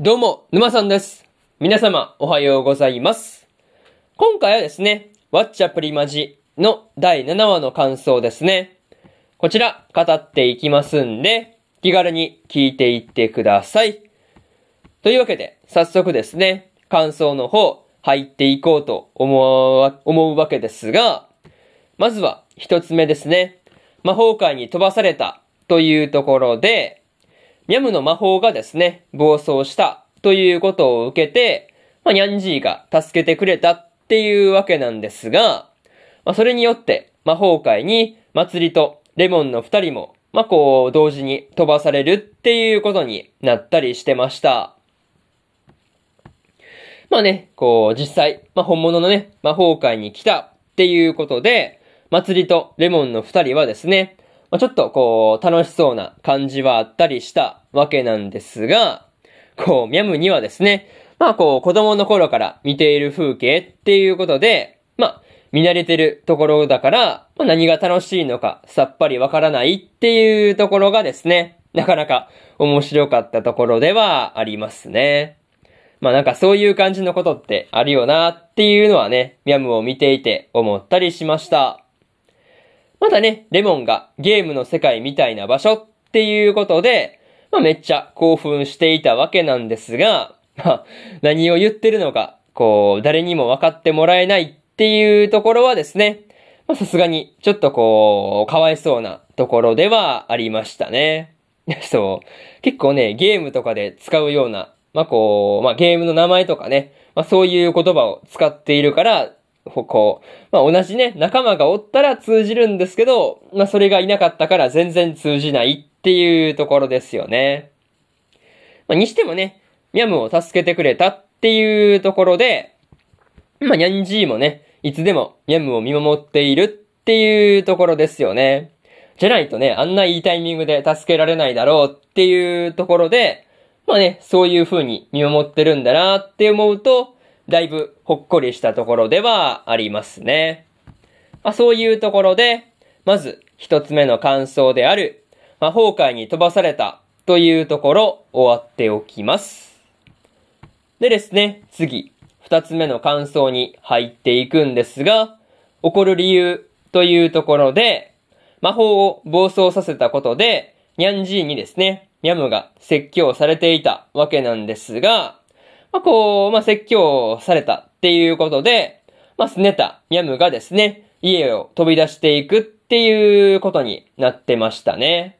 どうも、沼さんです。皆様、おはようございます。今回はですね、ワッチャプリマジの第7話の感想ですね。こちら、語っていきますんで、気軽に聞いていってください。というわけで、早速ですね、感想の方、入っていこうと思うわ思うわけですが、まずは、一つ目ですね。魔法界に飛ばされたというところで、ミャムの魔法がですね、暴走したということを受けて、まあ、ニャンジーが助けてくれたっていうわけなんですが、まあ、それによって魔法界に祭りとレモンの二人も、まあ、こう、同時に飛ばされるっていうことになったりしてました。まあね、こう、実際、まあ、本物のね、魔法界に来たっていうことで、祭りとレモンの二人はですね、まあ、ちょっとこう、楽しそうな感じはあったりしたわけなんですが、こう、ミャムにはですね、まあこう、子供の頃から見ている風景っていうことで、まあ、見慣れてるところだから、まあ、何が楽しいのかさっぱりわからないっていうところがですね、なかなか面白かったところではありますね。まあなんかそういう感じのことってあるよなっていうのはね、ミャムを見ていて思ったりしました。またね、レモンがゲームの世界みたいな場所っていうことで、まあめっちゃ興奮していたわけなんですが、まあ何を言ってるのか、こう、誰にも分かってもらえないっていうところはですね、まあさすがにちょっとこう、かわいそうなところではありましたね。そう。結構ね、ゲームとかで使うような、まあこう、まあゲームの名前とかね、まあそういう言葉を使っているから、こう、まあ同じね、仲間がおったら通じるんですけど、まあそれがいなかったから全然通じないっていうところですよね。まあにしてもね、ミャムを助けてくれたっていうところで、まあニャンジーもね、いつでもミャムを見守っているっていうところですよね。じゃないとね、あんないいタイミングで助けられないだろうっていうところで、まあね、そういう風に見守ってるんだなって思うと、だいぶほっこりしたところではありますね。まあ、そういうところで、まず一つ目の感想である、魔法界に飛ばされたというところ終わっておきます。でですね、次、二つ目の感想に入っていくんですが、起こる理由というところで、魔法を暴走させたことで、ニャンジーにですね、ミャムが説教されていたわけなんですが、まあ、こう、まあ、説教されたっていうことで、まあ、すねたミャムがですね、家を飛び出していくっていうことになってましたね。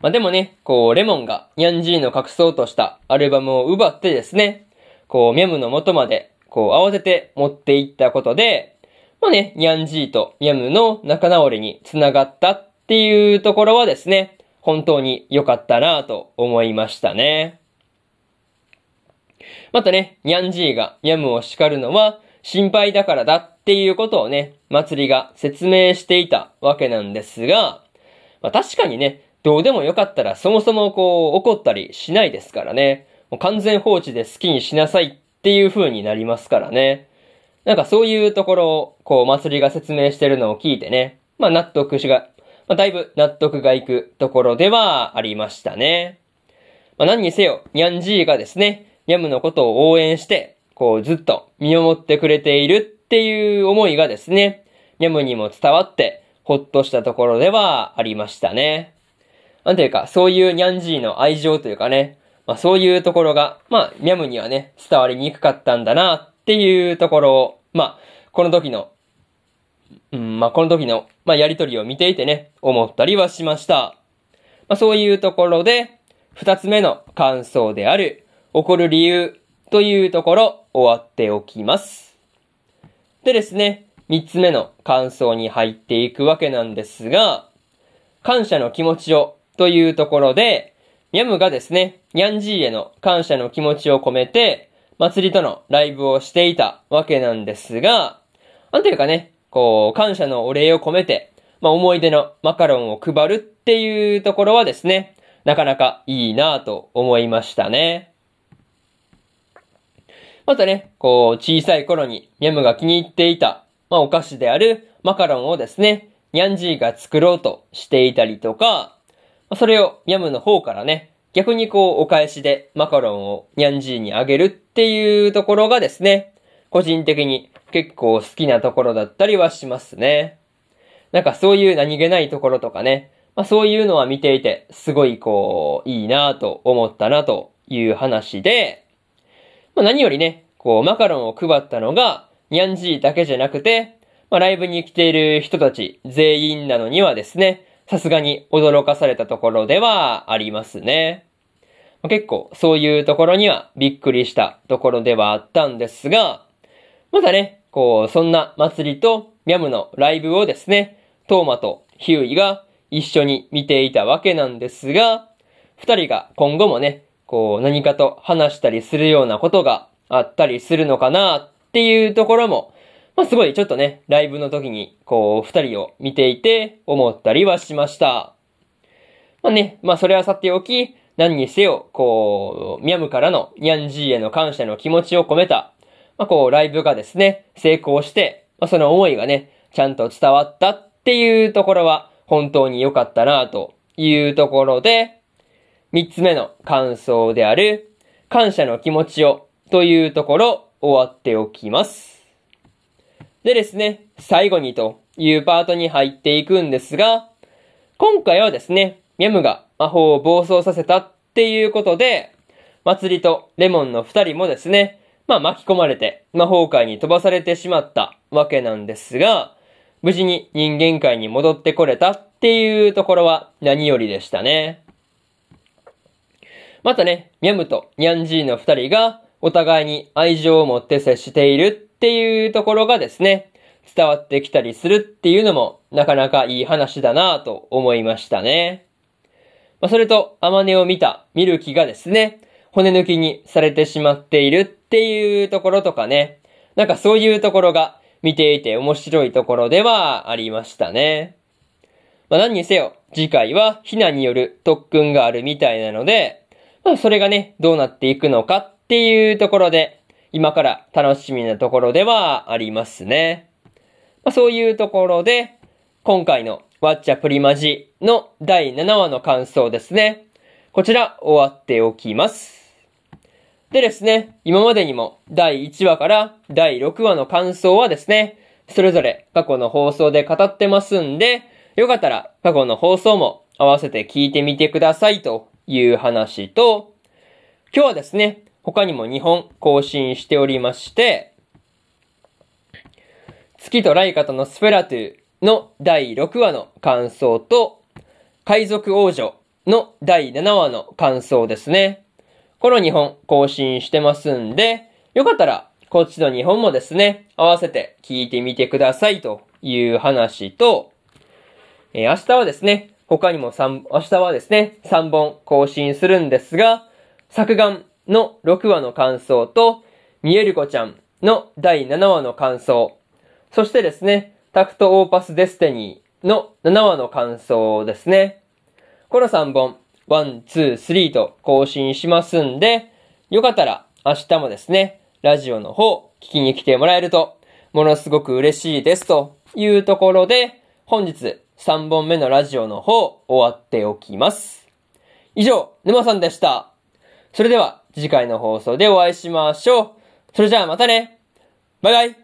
まあ、でもね、こう、レモンがニャンジーの隠そうとしたアルバムを奪ってですね、こう、ミャムの元まで、こう、慌てて持っていったことで、まあね、ニャンジーとミャムの仲直りにつながったっていうところはですね、本当に良かったなぁと思いましたね。またね、ニャンジーがミャムを叱るのは心配だからだっていうことをね、祭りが説明していたわけなんですが、まあ確かにね、どうでもよかったらそもそもこう怒ったりしないですからね。もう完全放置で好きにしなさいっていう風になりますからね。なんかそういうところをこう祭りが説明してるのを聞いてね、まあ納得しが、まあだいぶ納得がいくところではありましたね。まあ何にせよ、ニャンジーがですね、ニャムのことを応援して、こうずっと見守ってくれているっていう思いがですね、ニャムにも伝わって、ほっとしたところではありましたね。なんていうか、そういうニャンジーの愛情というかね、まあそういうところが、まあ、ミャムにはね、伝わりにくかったんだなっていうところを、まあ、この時の、うん、まあこの時の、まあやりとりを見ていてね、思ったりはしました。まあそういうところで、二つ目の感想である、起こる理由というところ、終わっておきます。でですね、三つ目の感想に入っていくわけなんですが、感謝の気持ちをというところで、ミャムがですね、ニャンジーへの感謝の気持ちを込めて、祭りとのライブをしていたわけなんですが、なんていうかね、こう、感謝のお礼を込めて、まあ、思い出のマカロンを配るっていうところはですね、なかなかいいなぁと思いましたね。またね、こう、小さい頃にミャムが気に入っていた、まあ、お菓子であるマカロンをですね、ニャンジーが作ろうとしていたりとか、まあそれをミャムの方からね、逆にこうお返しでマカロンをニャンジーにあげるっていうところがですね、個人的に結構好きなところだったりはしますね。なんかそういう何気ないところとかね、まあそういうのは見ていて、すごいこう、いいなと思ったなという話で、まあ何よりね、こうマカロンを配ったのが、ニャンジーだけじゃなくて、まあライブに来ている人たち全員なのにはですね、さすがに驚かされたところではありますね。まあ、結構そういうところにはびっくりしたところではあったんですが、またね、こう、そんな祭りとミャムのライブをですね、トーマとヒューイが一緒に見ていたわけなんですが、二人が今後もね、こう何かと話したりするようなことがあったりするのかなっていうところも、まあ、すごいちょっとね、ライブの時にこう二人を見ていて思ったりはしました。まあね、まあそれはさておき、何にせよ、こう、ミャムからのニャンジーへの感謝の気持ちを込めた、まあこう、ライブがですね、成功して、まあその思いがね、ちゃんと伝わったっていうところは、本当に良かったなというところで、三つ目の感想である、感謝の気持ちをというところ終わっておきます。でですね、最後にというパートに入っていくんですが、今回はですね、ミャムが魔法を暴走させたっていうことで、祭りとレモンの二人もですね、まあ巻き込まれて魔法界に飛ばされてしまったわけなんですが、無事に人間界に戻ってこれたっていうところは何よりでしたね。またね、ミャムとニャンジーの二人がお互いに愛情を持って接しているっていうところがですね、伝わってきたりするっていうのもなかなかいい話だなぁと思いましたね。まあ、それと、アマネを見たミルキがですね、骨抜きにされてしまっているっていうところとかね、なんかそういうところが見ていて面白いところではありましたね。まあ、何にせよ、次回はヒナによる特訓があるみたいなので、まあ、それがね、どうなっていくのかっていうところで、今から楽しみなところではありますね。まあ、そういうところで、今回のワッチャプリマジの第7話の感想ですね。こちら終わっておきます。でですね、今までにも第1話から第6話の感想はですね、それぞれ過去の放送で語ってますんで、よかったら過去の放送も合わせて聞いてみてくださいという話と、今日はですね、他にも2本更新しておりまして、月とライカとのスフェラトゥの第6話の感想と、海賊王女の第7話の感想ですね。この2本更新してますんで、よかったら、こっちの2本もですね、合わせて聞いてみてくださいという話と、えー、明日はですね、他にも3、明日はですね、3本更新するんですが、サクガンの6話の感想と、見える子ちゃんの第7話の感想、そしてですね、タクトオーパスデスティニーの7話の感想ですね。この3本、ワン、ツー、スリーと更新しますんで、よかったら明日もですね、ラジオの方聞きに来てもらえると、ものすごく嬉しいですというところで、本日3本目のラジオの方終わっておきます。以上、沼さんでした。それでは次回の放送でお会いしましょう。それじゃあまたね。バイバイ。